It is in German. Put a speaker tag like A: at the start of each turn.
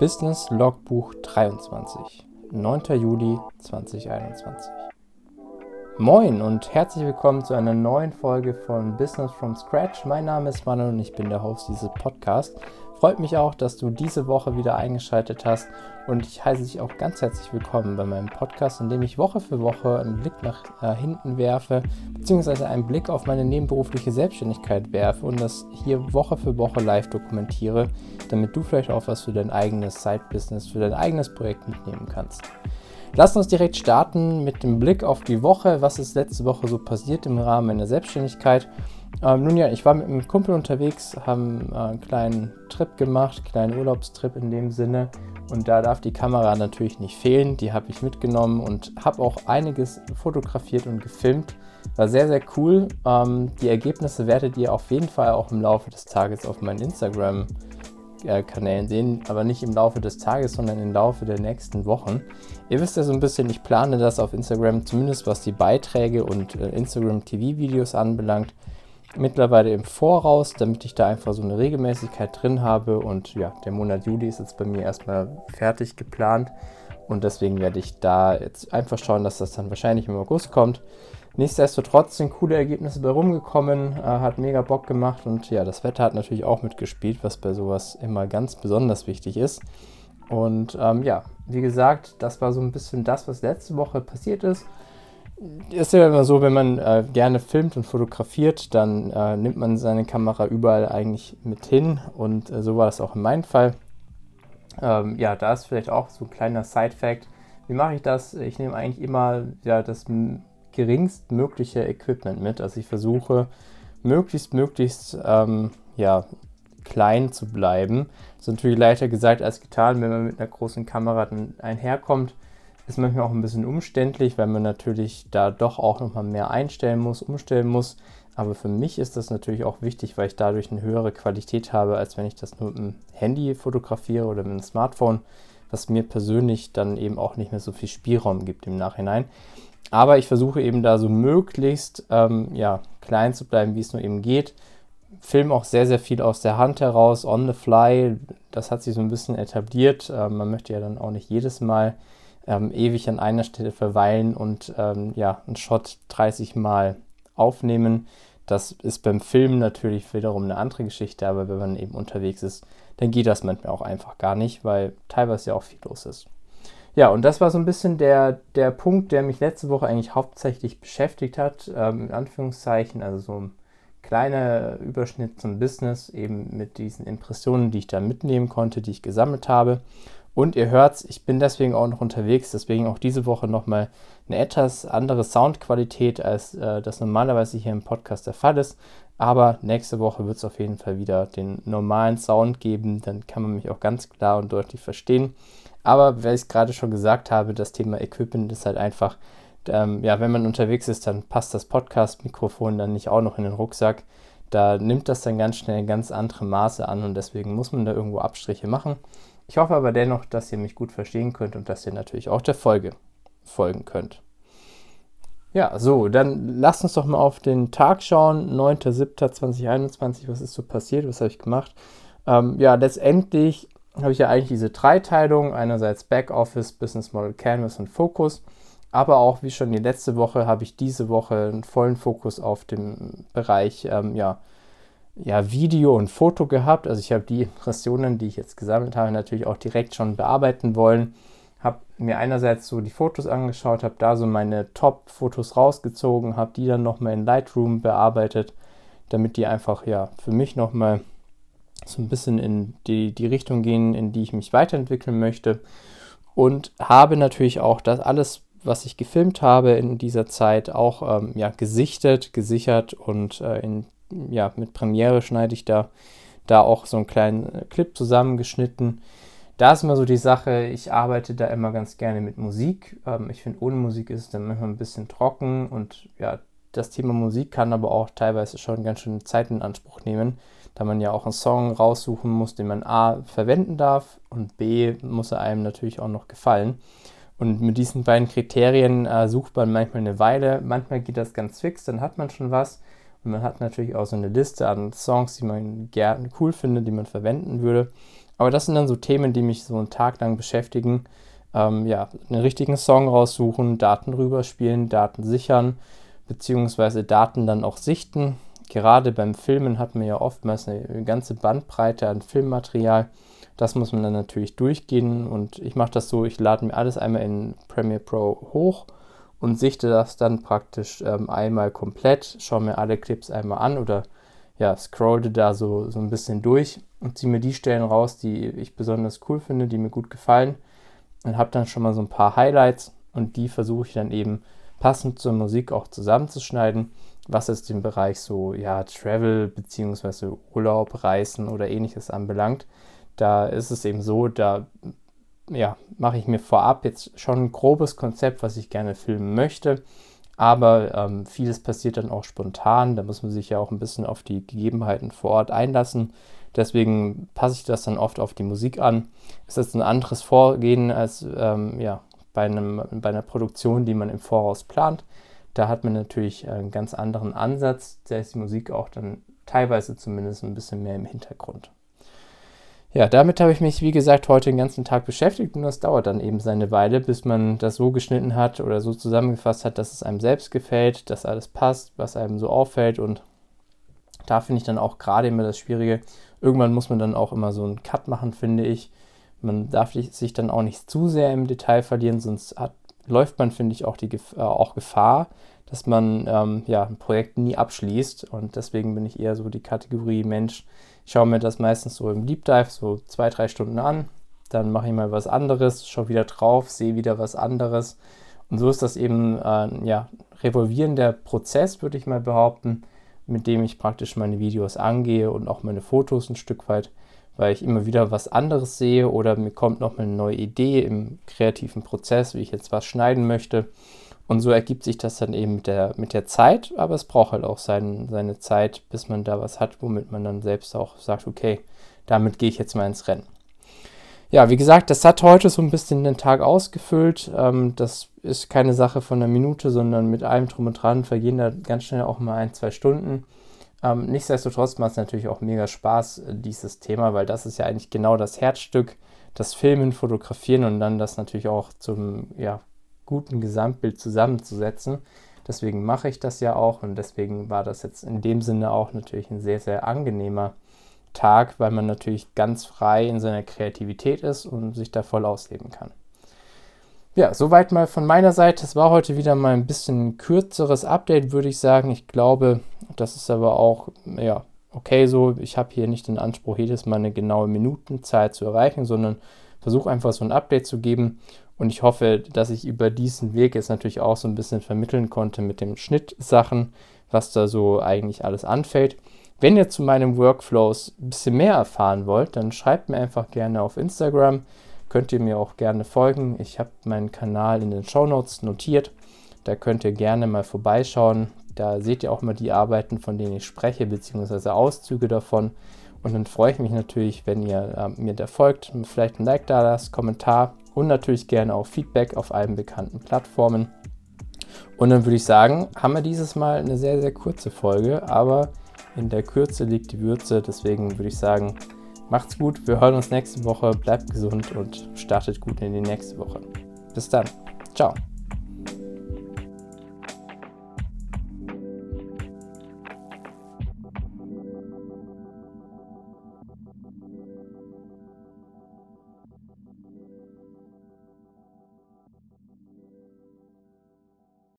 A: Business Logbuch 23, 9. Juli 2021. Moin und herzlich willkommen zu einer neuen Folge von Business from Scratch. Mein Name ist Manuel und ich bin der Host dieses Podcasts. Freut mich auch, dass du diese Woche wieder eingeschaltet hast und ich heiße dich auch ganz herzlich willkommen bei meinem Podcast, in dem ich Woche für Woche einen Blick nach äh, hinten werfe, beziehungsweise einen Blick auf meine nebenberufliche Selbstständigkeit werfe und das hier Woche für Woche live dokumentiere, damit du vielleicht auch was für dein eigenes Side-Business, für dein eigenes Projekt mitnehmen kannst. Lass uns direkt starten mit dem Blick auf die Woche, was ist letzte Woche so passiert im Rahmen meiner Selbstständigkeit ähm, nun ja, ich war mit einem Kumpel unterwegs, haben äh, einen kleinen Trip gemacht, kleinen Urlaubstrip in dem Sinne. Und da darf die Kamera natürlich nicht fehlen. Die habe ich mitgenommen und habe auch einiges fotografiert und gefilmt. War sehr, sehr cool. Ähm, die Ergebnisse werdet ihr auf jeden Fall auch im Laufe des Tages auf meinen Instagram-Kanälen äh, sehen. Aber nicht im Laufe des Tages, sondern im Laufe der nächsten Wochen. Ihr wisst ja so ein bisschen, ich plane das auf Instagram, zumindest was die Beiträge und äh, Instagram-TV-Videos anbelangt mittlerweile im Voraus, damit ich da einfach so eine Regelmäßigkeit drin habe. Und ja, der Monat Juli ist jetzt bei mir erstmal fertig geplant. Und deswegen werde ich da jetzt einfach schauen, dass das dann wahrscheinlich im August kommt. Nichtsdestotrotz sind coole Ergebnisse bei rumgekommen, äh, hat mega Bock gemacht und ja, das Wetter hat natürlich auch mitgespielt, was bei sowas immer ganz besonders wichtig ist. Und ähm, ja, wie gesagt, das war so ein bisschen das, was letzte Woche passiert ist ist ja immer so, wenn man äh, gerne filmt und fotografiert, dann äh, nimmt man seine Kamera überall eigentlich mit hin und äh, so war das auch in meinem Fall. Ähm, ja, da ist vielleicht auch so ein kleiner Side-Fact. Wie mache ich das? Ich nehme eigentlich immer ja, das geringstmögliche Equipment mit. Also ich versuche möglichst, möglichst ähm, ja, klein zu bleiben. Das ist natürlich leichter gesagt als getan, wenn man mit einer großen Kamera dann einherkommt ist manchmal auch ein bisschen umständlich, weil man natürlich da doch auch nochmal mehr einstellen muss, umstellen muss. Aber für mich ist das natürlich auch wichtig, weil ich dadurch eine höhere Qualität habe, als wenn ich das nur mit dem Handy fotografiere oder mit dem Smartphone, was mir persönlich dann eben auch nicht mehr so viel Spielraum gibt im Nachhinein. Aber ich versuche eben da so möglichst ähm, ja, klein zu bleiben, wie es nur eben geht. Film auch sehr, sehr viel aus der Hand heraus, on the fly. Das hat sich so ein bisschen etabliert. Ähm, man möchte ja dann auch nicht jedes Mal ähm, ewig an einer Stelle verweilen und ähm, ja, einen Shot 30 Mal aufnehmen. Das ist beim Film natürlich wiederum eine andere Geschichte, aber wenn man eben unterwegs ist, dann geht das manchmal auch einfach gar nicht, weil teilweise ja auch viel los ist. Ja, und das war so ein bisschen der, der Punkt, der mich letzte Woche eigentlich hauptsächlich beschäftigt hat, ähm, in Anführungszeichen, also so ein kleiner Überschnitt zum Business, eben mit diesen Impressionen, die ich da mitnehmen konnte, die ich gesammelt habe. Und ihr hört, ich bin deswegen auch noch unterwegs, deswegen auch diese Woche nochmal eine etwas andere Soundqualität, als äh, das normalerweise hier im Podcast der Fall ist. Aber nächste Woche wird es auf jeden Fall wieder den normalen Sound geben, dann kann man mich auch ganz klar und deutlich verstehen. Aber weil ich es gerade schon gesagt habe, das Thema Equipment ist halt einfach, ähm, ja, wenn man unterwegs ist, dann passt das Podcast-Mikrofon dann nicht auch noch in den Rucksack. Da nimmt das dann ganz schnell ganz andere Maße an und deswegen muss man da irgendwo Abstriche machen. Ich hoffe aber dennoch, dass ihr mich gut verstehen könnt und dass ihr natürlich auch der Folge folgen könnt. Ja, so, dann lasst uns doch mal auf den Tag schauen. 9.7.2021, was ist so passiert, was habe ich gemacht? Ähm, ja, letztendlich habe ich ja eigentlich diese Dreiteilung, einerseits Backoffice, Business Model Canvas und Focus, aber auch wie schon die letzte Woche habe ich diese Woche einen vollen Fokus auf dem Bereich ähm, ja, ja, Video und Foto gehabt. Also ich habe die Impressionen, die ich jetzt gesammelt habe, natürlich auch direkt schon bearbeiten wollen. Habe mir einerseits so die Fotos angeschaut, habe da so meine Top-Fotos rausgezogen, habe die dann nochmal in Lightroom bearbeitet, damit die einfach ja für mich nochmal so ein bisschen in die, die Richtung gehen, in die ich mich weiterentwickeln möchte. Und habe natürlich auch das alles, was ich gefilmt habe in dieser Zeit, auch ähm, ja, gesichtet, gesichert und äh, in ja, mit Premiere schneide ich da, da auch so einen kleinen Clip zusammengeschnitten. Da ist immer so die Sache, ich arbeite da immer ganz gerne mit Musik. Ähm, ich finde, ohne Musik ist es dann manchmal ein bisschen trocken und ja, das Thema Musik kann aber auch teilweise schon ganz schön Zeit in Anspruch nehmen, da man ja auch einen Song raussuchen muss, den man A verwenden darf und B muss er einem natürlich auch noch gefallen. Und mit diesen beiden Kriterien äh, sucht man manchmal eine Weile. Manchmal geht das ganz fix, dann hat man schon was. Und man hat natürlich auch so eine Liste an Songs, die man gerne cool findet, die man verwenden würde. Aber das sind dann so Themen, die mich so einen Tag lang beschäftigen. Ähm, ja, einen richtigen Song raussuchen, Daten rüberspielen, Daten sichern, beziehungsweise Daten dann auch sichten. Gerade beim Filmen hat man ja oftmals eine ganze Bandbreite an Filmmaterial. Das muss man dann natürlich durchgehen und ich mache das so, ich lade mir alles einmal in Premiere Pro hoch und sichte das dann praktisch ähm, einmal komplett, schaue mir alle Clips einmal an oder ja, scrollte da so, so ein bisschen durch und ziehe mir die Stellen raus, die ich besonders cool finde, die mir gut gefallen und habe dann schon mal so ein paar Highlights und die versuche ich dann eben passend zur Musik auch zusammenzuschneiden, was es den Bereich so ja Travel bzw. Urlaub, Reisen oder ähnliches anbelangt. Da ist es eben so, da ja, mache ich mir vorab jetzt schon ein grobes Konzept, was ich gerne filmen möchte. Aber ähm, vieles passiert dann auch spontan. Da muss man sich ja auch ein bisschen auf die Gegebenheiten vor Ort einlassen. Deswegen passe ich das dann oft auf die Musik an. Es ist ein anderes Vorgehen als ähm, ja, bei, einem, bei einer Produktion, die man im Voraus plant. Da hat man natürlich einen ganz anderen Ansatz. Da ist die Musik auch dann teilweise zumindest ein bisschen mehr im Hintergrund. Ja, damit habe ich mich, wie gesagt, heute den ganzen Tag beschäftigt und das dauert dann eben seine Weile, bis man das so geschnitten hat oder so zusammengefasst hat, dass es einem selbst gefällt, dass alles passt, was einem so auffällt und da finde ich dann auch gerade immer das Schwierige. Irgendwann muss man dann auch immer so einen Cut machen, finde ich. Man darf sich dann auch nicht zu sehr im Detail verlieren, sonst hat, läuft man, finde ich, auch, die, äh, auch Gefahr, dass man ähm, ja, ein Projekt nie abschließt. Und deswegen bin ich eher so die Kategorie Mensch, ich schaue mir das meistens so im Deep Dive so zwei, drei Stunden an. Dann mache ich mal was anderes, schaue wieder drauf, sehe wieder was anderes. Und so ist das eben äh, ja, revolvierender Prozess, würde ich mal behaupten, mit dem ich praktisch meine Videos angehe und auch meine Fotos ein Stück weit, weil ich immer wieder was anderes sehe oder mir kommt noch mal eine neue Idee im kreativen Prozess, wie ich jetzt was schneiden möchte. Und so ergibt sich das dann eben mit der, mit der Zeit, aber es braucht halt auch sein, seine Zeit, bis man da was hat, womit man dann selbst auch sagt, okay, damit gehe ich jetzt mal ins Rennen. Ja, wie gesagt, das hat heute so ein bisschen den Tag ausgefüllt. Ähm, das ist keine Sache von einer Minute, sondern mit allem drum und dran vergehen da ganz schnell auch mal ein, zwei Stunden. Ähm, nichtsdestotrotz macht es natürlich auch mega Spaß, äh, dieses Thema, weil das ist ja eigentlich genau das Herzstück, das Filmen, Fotografieren und dann das natürlich auch zum ja, guten Gesamtbild zusammenzusetzen. Deswegen mache ich das ja auch und deswegen war das jetzt in dem Sinne auch natürlich ein sehr, sehr angenehmer Tag, weil man natürlich ganz frei in seiner Kreativität ist und sich da voll ausleben kann. Ja, soweit mal von meiner Seite. Es war heute wieder mal ein bisschen kürzeres Update, würde ich sagen. Ich glaube, das ist aber auch ja, okay so. Ich habe hier nicht den Anspruch, jedes Mal eine genaue Minutenzahl zu erreichen, sondern versuche einfach so ein Update zu geben und ich hoffe, dass ich über diesen Weg jetzt natürlich auch so ein bisschen vermitteln konnte mit den Schnittsachen, was da so eigentlich alles anfällt. Wenn ihr zu meinem Workflows ein bisschen mehr erfahren wollt, dann schreibt mir einfach gerne auf Instagram. Könnt ihr mir auch gerne folgen. Ich habe meinen Kanal in den Show Notes notiert. Da könnt ihr gerne mal vorbeischauen. Da seht ihr auch mal die Arbeiten, von denen ich spreche, beziehungsweise Auszüge davon. Und dann freue ich mich natürlich, wenn ihr äh, mir da folgt, vielleicht ein Like da lasst, Kommentar und natürlich gerne auch Feedback auf allen bekannten Plattformen. Und dann würde ich sagen, haben wir dieses Mal eine sehr, sehr kurze Folge, aber in der Kürze liegt die Würze. Deswegen würde ich sagen, macht's gut, wir hören uns nächste Woche, bleibt gesund und startet gut in die nächste Woche. Bis dann. Ciao.